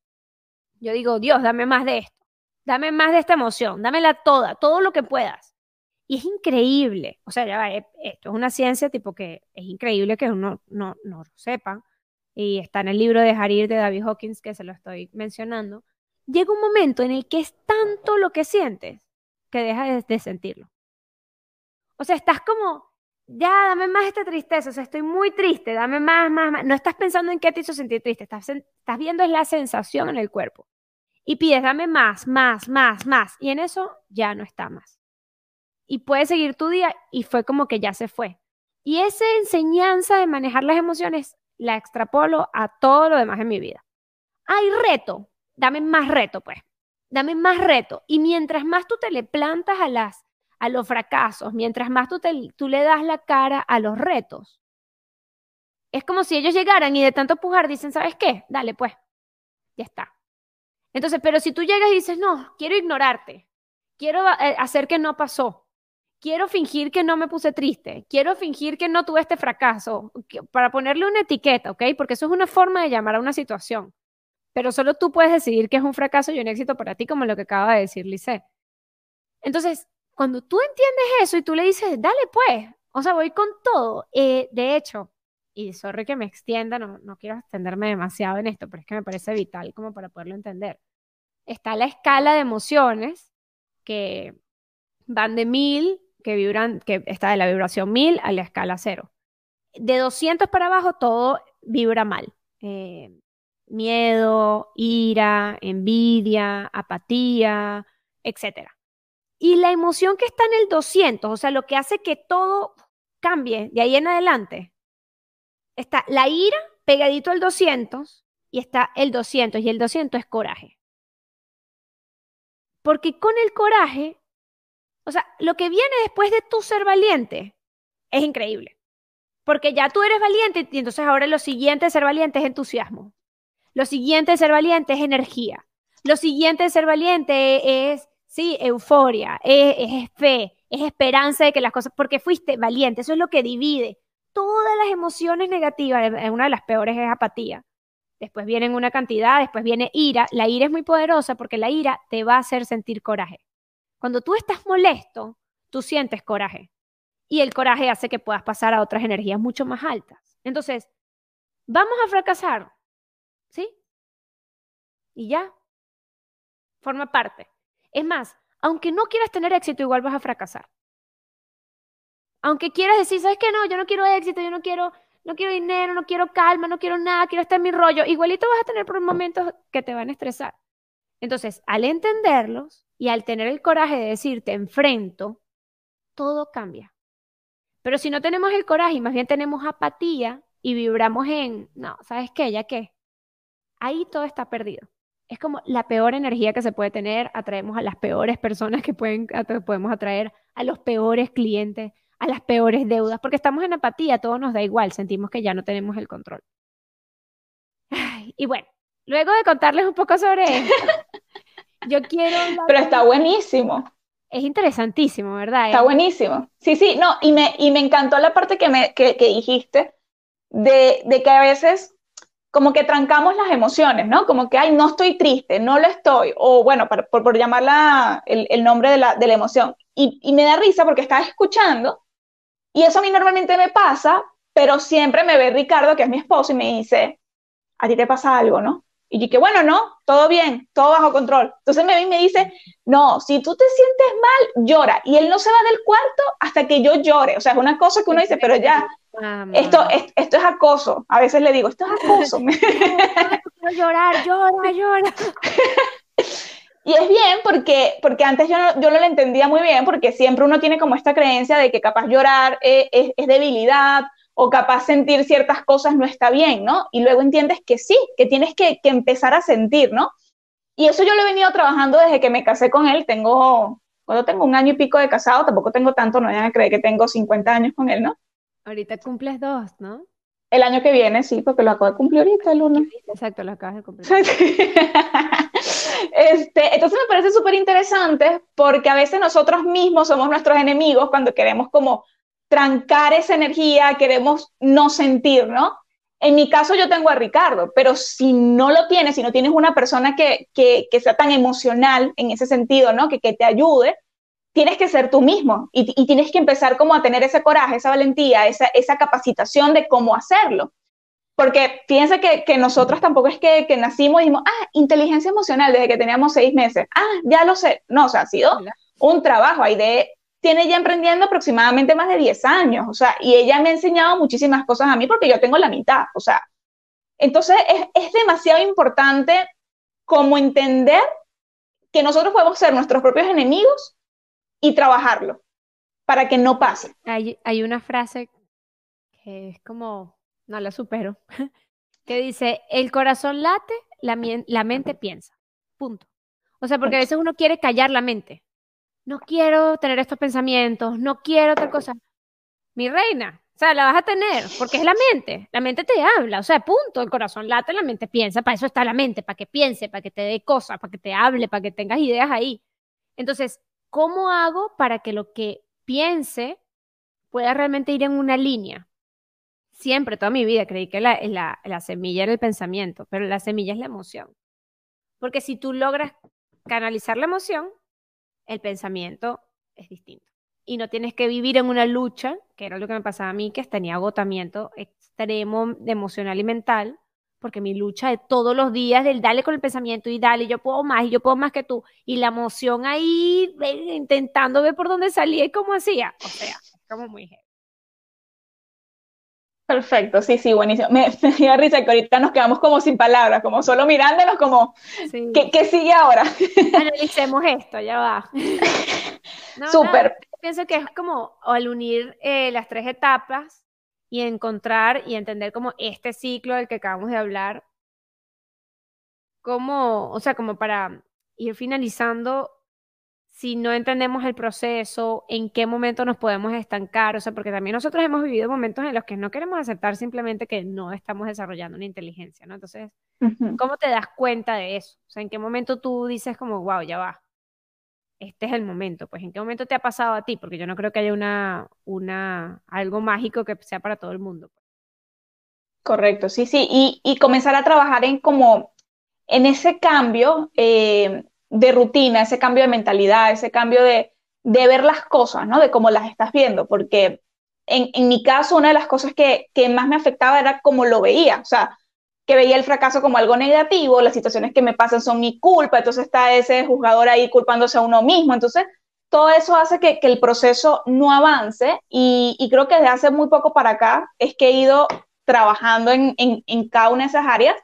yo digo, Dios, dame más de esto, dame más de esta emoción, dámela toda, todo lo que puedas. Y es increíble, o sea, eh, esto es una ciencia tipo que es increíble que uno no, no lo sepa, y está en el libro de Harir de David Hawkins que se lo estoy mencionando, llega un momento en el que es tanto lo que sientes que dejas de, sentirlo. O sea, estás como, ya, dame más esta tristeza, o sea, estoy muy triste, dame más, más, más. No estás pensando en qué te hizo sentir triste, estás, estás viendo es la sensación en el cuerpo. Y pides, dame más, más, más, más. Y en eso ya no está más y puedes seguir tu día y fue como que ya se fue. Y esa enseñanza de manejar las emociones la extrapolo a todo lo demás en mi vida. Hay reto, dame más reto, pues. Dame más reto. Y mientras más tú te le plantas a, las, a los fracasos, mientras más tú, te, tú le das la cara a los retos, es como si ellos llegaran y de tanto pujar dicen, ¿sabes qué? Dale, pues. Ya está. Entonces, pero si tú llegas y dices, no, quiero ignorarte, quiero eh, hacer que no pasó, quiero fingir que no me puse triste, quiero fingir que no tuve este fracaso, para ponerle una etiqueta, ¿ok? Porque eso es una forma de llamar a una situación. Pero solo tú puedes decidir que es un fracaso y un éxito para ti, como lo que acaba de decir Lice. Entonces, cuando tú entiendes eso y tú le dices, dale pues, o sea, voy con todo. Eh, de hecho, y sorry que me extienda, no, no quiero extenderme demasiado en esto, pero es que me parece vital como para poderlo entender. Está la escala de emociones que van de mil, que vibran, que está de la vibración mil a la escala cero. De 200 para abajo todo vibra mal. Eh, miedo, ira, envidia, apatía, etc. Y la emoción que está en el 200, o sea, lo que hace que todo cambie de ahí en adelante, está la ira pegadito al 200 y está el 200 y el 200 es coraje. Porque con el coraje, o sea, lo que viene después de tu ser valiente es increíble. Porque ya tú eres valiente y entonces ahora lo siguiente de ser valiente es entusiasmo. Lo siguiente de ser valiente es energía. Lo siguiente de ser valiente es, sí, euforia, es, fe, es esperanza de que las cosas, porque fuiste valiente, eso es lo que divide. Todas las emociones negativas, una de las peores es apatía. Después viene una cantidad, después viene ira. La ira es muy poderosa porque la ira te va a hacer sentir coraje. Cuando tú estás molesto, tú sientes coraje. Y el coraje hace que puedas pasar a otras energías mucho más altas. Entonces, ¿vamos a fracasar? ¿Sí? Y ya. Forma parte. Es más, aunque no quieras tener éxito, igual vas a fracasar. Aunque quieras decir, ¿sabes qué? No, yo no quiero éxito, yo no quiero, no quiero dinero, no quiero calma, no quiero nada, quiero estar en mi rollo. Igualito vas a tener por momentos que te van a estresar. Entonces, al entenderlos y al tener el coraje de decir, te enfrento, todo cambia. Pero si no tenemos el coraje y más bien tenemos apatía y vibramos en, no, ¿sabes qué? ¿Ya qué? ahí todo está perdido. Es como la peor energía que se puede tener, atraemos a las peores personas que pueden, podemos atraer, a los peores clientes, a las peores deudas, porque estamos en apatía, todo nos da igual, sentimos que ya no tenemos el control. y bueno, luego de contarles un poco sobre esto, yo quiero... Pero está buenísimo. Es interesantísimo, ¿verdad? Está buenísimo. Sí, sí, no, y me, y me encantó la parte que, me, que, que dijiste de, de que a veces como que trancamos las emociones, ¿no? Como que, ay, no estoy triste, no lo estoy, o bueno, por, por llamarla el, nombre de la, de la emoción. Y, y, me da risa porque estaba escuchando, y eso a mí normalmente me pasa, pero siempre me ve Ricardo, que es mi esposo, y me dice, a ti te pasa algo, ¿no? Y que bueno, no, todo bien, todo bajo control. Entonces me ve y me dice, no, si tú te sientes mal, llora. Y él no se va del cuarto hasta que yo llore. O sea, es una cosa que uno dice, pero ya, esto, esto es acoso. A veces le digo, esto es acoso. (laughs) Quiero llorar, llora, llora. (laughs) Y es bien porque, porque antes yo no, yo no lo entendía muy bien, porque siempre uno tiene como esta creencia de que capaz llorar es, es, debilidad o capaz sentir ciertas cosas no está bien, ¿no? Y luego entiendes que sí, que tienes que, que empezar a sentir, ¿no? Y eso yo lo he venido trabajando desde que me casé con él. Tengo, cuando tengo un año y pico de casado, tampoco tengo tanto, no vayan a creer que tengo 50 años con él, ¿no? Ahorita cumples dos, ¿no? El año que viene, sí, porque lo acabo de cumplir ahorita, el uno. (laughs) Exacto, lo acabas de cumplir. (laughs) este, entonces me parece súper interesante porque a veces nosotros mismos somos nuestros enemigos cuando queremos como trancar esa energía, queremos no sentir, ¿no? En mi caso yo tengo a Ricardo, pero si no lo tienes, si no tienes una persona que, que, que sea tan emocional en ese sentido, ¿no? Que, que te ayude, tienes que ser tú mismo y, tienes que empezar como a tener ese coraje, esa valentía, esa, esa capacitación de cómo hacerlo. Porque fíjense que, que nosotros tampoco es que, que, nacimos y dijimos, ah, inteligencia emocional desde que teníamos seis meses. Ah, ya lo sé. No, o sea, ha sido un trabajo. de tiene ya emprendiendo aproximadamente más de 10 años. O sea, y ella me ha enseñado muchísimas cosas a mí porque yo tengo la mitad. O sea, entonces es, es demasiado importante como entender que nosotros podemos ser nuestros propios enemigos y trabajarlo para que no pase. Hay, hay una frase que es como, no la supero, (laughs) que dice, el corazón late, la, la mente piensa. Punto. O sea, porque a veces uno quiere callar la mente. No quiero tener estos pensamientos, no quiero tal cosa. Mi reina, o sea, la vas a tener, porque es la mente. La mente te habla, o sea, punto. El corazón late, la mente piensa. Para eso está la mente, para que piense, para que te dé cosas, para que te hable, para que tengas ideas ahí. Entonces, ¿cómo hago para que lo que piense pueda realmente ir en una línea. Siempre, toda mi vida, creí que la, la, la semilla era el pensamiento, pero la semilla es la emoción. Porque si tú logras canalizar la emoción, el pensamiento es distinto. Y no tienes que vivir en una lucha, que era lo que me pasaba a mí, que tenía agotamiento extremo de emocional y mental, porque mi lucha de todos los días del dale con el pensamiento y dale, yo puedo más y yo puedo más que tú, y la emoción ahí intentando ver por dónde salía y cómo hacía. O sea, como muy heavy. Perfecto, sí, sí, buenísimo. (laughs) Me, dio risa que ahorita nos quedamos como sin palabras, como solo mirándonos, como, ¿qué, sigue ahora? (laughs) Analicemos esto, ya va. (laughs) Súper. Pienso que es como al unir eh, las tres etapas y encontrar y entender como este ciclo del que acabamos de hablar, como, o sea, como para ir finalizando si no entendemos el proceso, en qué momento nos podemos estancar, o sea, porque también nosotros hemos vivido momentos en los que no queremos aceptar simplemente que no estamos desarrollando una inteligencia, ¿no? Entonces, ¿cómo te das cuenta de eso? O sea, ¿en qué momento tú dices como, wow, ya va? Este es el momento, pues ¿en qué momento te ha pasado a ti? Porque yo no creo que haya una, una, algo mágico que sea para todo el mundo. Correcto, sí, sí, y, y comenzar a trabajar en como, en ese cambio, eh, de rutina, ese cambio de mentalidad, ese cambio de, ver las cosas, ¿no? De cómo las estás viendo, porque en, mi caso una de las cosas que, más me afectaba era cómo lo veía, o sea, que veía el fracaso como algo negativo, las situaciones que me pasan son mi culpa, entonces está ese juzgador ahí culpándose a uno mismo, entonces todo eso hace que, el proceso no avance y, creo que desde hace muy poco para acá es que he ido trabajando en, en cada una de esas áreas.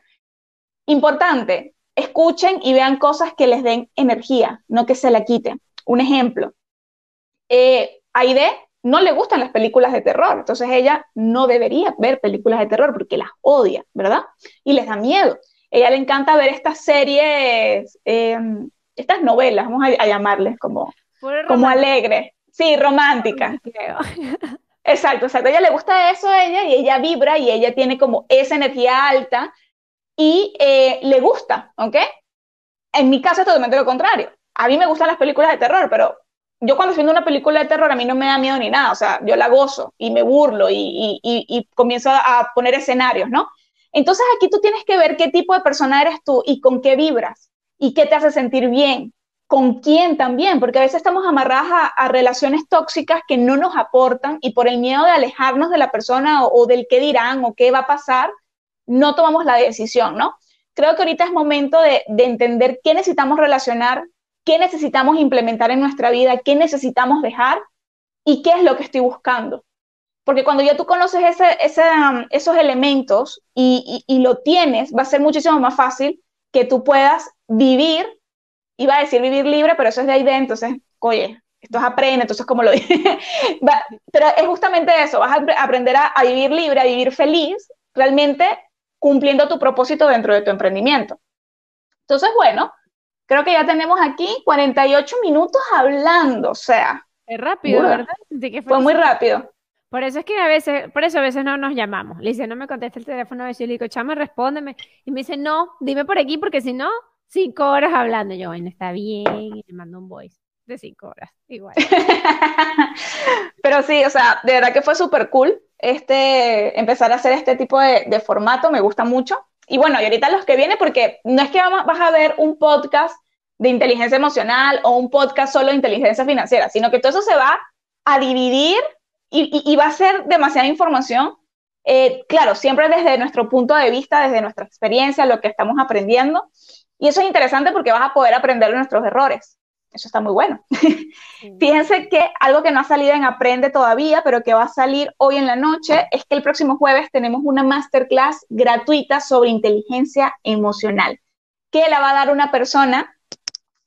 Importante, escuchen y vean cosas que les den energía, no que se la quiten. Un ejemplo, eh, Aide no le gustan las películas de terror, entonces ella no debería ver películas de terror porque las odia, ¿verdad? Y les da miedo. Ella le encanta ver estas series, em, estas novelas, vamos a, llamarles como, como alegre, sí, romántica. (laughs) Exacto, exacto. A ella le gusta eso a ella y ella vibra y ella tiene como esa energía alta y eh, le gusta, ¿ok? En mi caso es totalmente lo contrario. A mí me gustan las películas de terror, pero yo cuando estoy viendo una película de terror a mí no me da miedo ni nada, o sea, yo la gozo y me burlo y, y, comienzo a poner escenarios, ¿no? Entonces aquí tú tienes que ver qué tipo de persona eres tú y con qué vibras y qué te hace sentir bien, con quién también, porque a veces estamos amarradas a, relaciones tóxicas que no nos aportan y por el miedo de alejarnos de la persona o del qué dirán o qué va a pasar, no tomamos la decisión, ¿no? Creo que ahorita es momento de, entender qué necesitamos relacionar, qué necesitamos implementar en nuestra vida, qué necesitamos dejar y qué es lo que estoy buscando. Porque cuando ya tú conoces ese, um, esos elementos y, lo tienes, va a ser muchísimo más fácil que tú puedas vivir, iba a decir vivir libre, pero eso es de ahí dentro, entonces, oye, esto es aprende, entonces como lo dije, (laughs) pero es justamente eso, vas a aprender a, a, vivir libre, a vivir feliz, realmente cumpliendo tu propósito dentro de tu emprendimiento. Entonces, bueno, creo que ya tenemos aquí 48 minutos hablando, o sea. Es rápido, ¿verdad? fue, muy rápido. Por eso es que a veces, por eso a veces no nos llamamos. Le dice, no me contesta el teléfono, a veces le digo, chama, respóndeme. Y me dice, no, dime por aquí, porque si no, cinco horas hablando. yo, bueno, está bien, y le mando un voice de cinco horas, igual. (laughs) Pero sí, o sea, de verdad que fue súper cool este, empezar a hacer este tipo de, formato, me gusta mucho. Y bueno, y ahorita los que vienen, porque no es que vas a ver un podcast de inteligencia emocional o un podcast solo de inteligencia financiera, sino que todo eso se va a dividir y, va a ser demasiada información. Eh, claro, siempre desde nuestro punto de vista, desde nuestra experiencia, lo que estamos aprendiendo. Y eso es interesante porque vas a poder aprender de nuestros errores. Eso está muy bueno. (laughs) Fíjense que algo que no ha salido en Aprende todavía, pero que va a salir hoy en la noche, es que el próximo jueves tenemos una masterclass gratuita sobre inteligencia emocional, que la va a dar una persona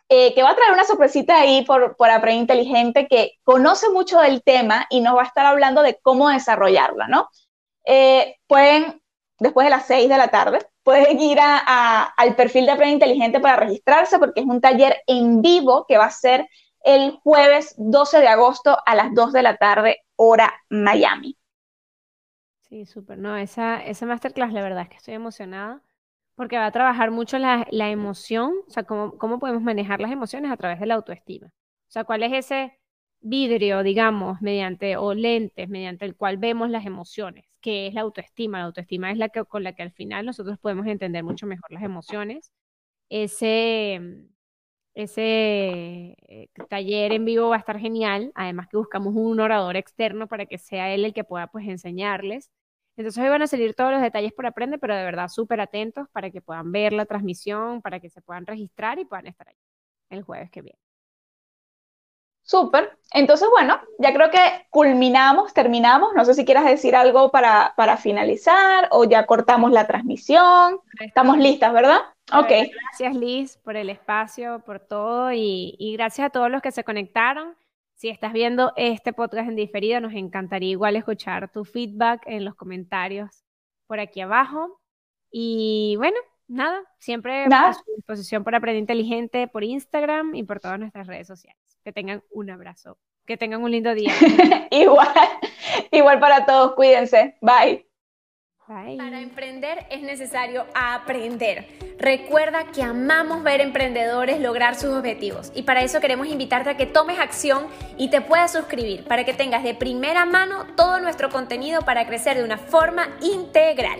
eh, que va a traer una sorpresita ahí por, por Aprende Inteligente, que conoce mucho del tema y nos va a estar hablando de cómo desarrollarla, ¿no? Eh, pueden, después de las 6 de la tarde, pueden ir al perfil de Aprende Inteligente para registrarse porque es un taller en vivo que va a ser el jueves 12 de agosto a las 2 de la tarde, hora Miami. Sí, súper. No, esa, masterclass, la verdad es que estoy emocionada porque va a trabajar mucho la, la emoción, o sea, cómo, cómo podemos manejar las emociones a través de la autoestima. O sea, cuál es ese vidrio, digamos, mediante o lentes, mediante el cual vemos las emociones, que es la autoestima. La autoestima es la que con la que al final nosotros podemos entender mucho mejor las emociones. Ese ese eh, taller en vivo va a estar genial, además que buscamos un orador externo para que sea él el que pueda pues enseñarles. Entonces hoy van a salir todos los detalles por aprender, pero de verdad súper atentos para que puedan ver la transmisión, para que se puedan registrar y puedan estar ahí el jueves que viene. Súper. Entonces, bueno, ya creo que culminamos, terminamos. No sé si quieras decir algo para, para finalizar o ya cortamos la transmisión. Estamos listas, ¿verdad? Ok. Gracias Liz por el espacio, por todo y, y, gracias a todos los que se conectaron. Si estás viendo este podcast en diferido, nos encantaría igual escuchar tu feedback en los comentarios por aquí abajo. Y bueno, nada, siempre a su disposición para Aprender Inteligente por Instagram y por todas nuestras redes sociales. Que tengan un abrazo. Que tengan un lindo día. (laughs) igual, igual para todos. Cuídense. Bye. Bye. Para emprender es necesario aprender. Recuerda que amamos ver emprendedores lograr sus objetivos y para eso queremos invitarte a que tomes acción y te puedas suscribir para que tengas de primera mano todo nuestro contenido para crecer de una forma integral.